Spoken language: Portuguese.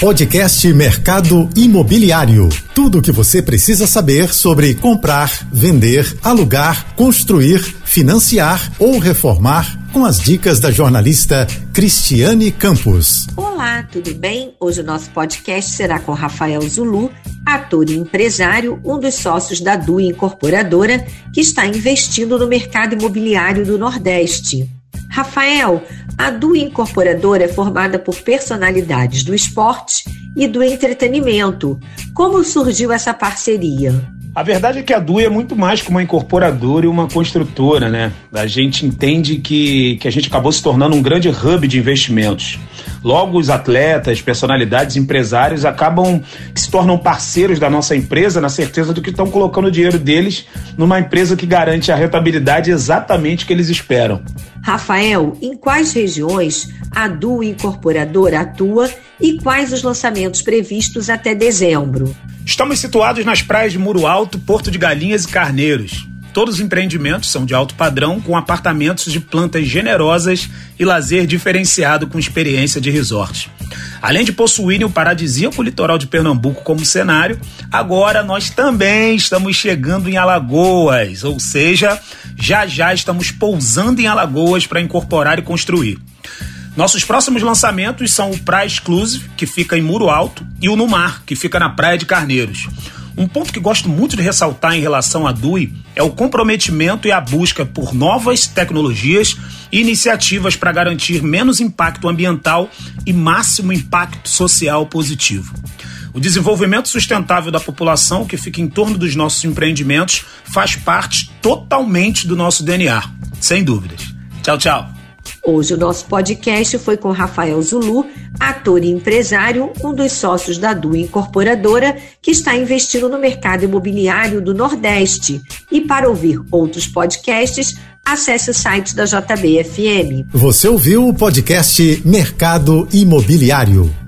Podcast Mercado Imobiliário. Tudo o que você precisa saber sobre comprar, vender, alugar, construir, financiar ou reformar com as dicas da jornalista Cristiane Campos. Olá, tudo bem? Hoje o nosso podcast será com Rafael Zulu, ator e empresário, um dos sócios da DUI Incorporadora, que está investindo no mercado imobiliário do Nordeste. Rafael, a DUI Incorporadora é formada por personalidades do esporte e do entretenimento. Como surgiu essa parceria? A verdade é que a DUI é muito mais que uma incorporadora e uma construtora, né? A gente entende que, que a gente acabou se tornando um grande hub de investimentos. Logo, os atletas, personalidades, empresários acabam que se tornam parceiros da nossa empresa na certeza de que estão colocando o dinheiro deles numa empresa que garante a rentabilidade exatamente que eles esperam. Rafael, em quais regiões a DUI Incorporadora atua e quais os lançamentos previstos até dezembro? Estamos situados nas praias de Muro Alto, Porto de Galinhas e Carneiros. Todos os empreendimentos são de alto padrão, com apartamentos de plantas generosas e lazer diferenciado com experiência de resort. Além de possuírem o paradisíaco litoral de Pernambuco como cenário, agora nós também estamos chegando em Alagoas, ou seja, já já estamos pousando em Alagoas para incorporar e construir. Nossos próximos lançamentos são o Praia Exclusive, que fica em Muro Alto, e o No Mar, que fica na Praia de Carneiros. Um ponto que gosto muito de ressaltar em relação à DUI é o comprometimento e a busca por novas tecnologias e iniciativas para garantir menos impacto ambiental e máximo impacto social positivo. O desenvolvimento sustentável da população que fica em torno dos nossos empreendimentos faz parte totalmente do nosso DNA, sem dúvidas. Tchau, tchau. Hoje o nosso podcast foi com Rafael Zulu, ator e empresário, um dos sócios da Du Incorporadora, que está investindo no mercado imobiliário do Nordeste. E para ouvir outros podcasts, acesse o site da JBFM. Você ouviu o podcast Mercado Imobiliário.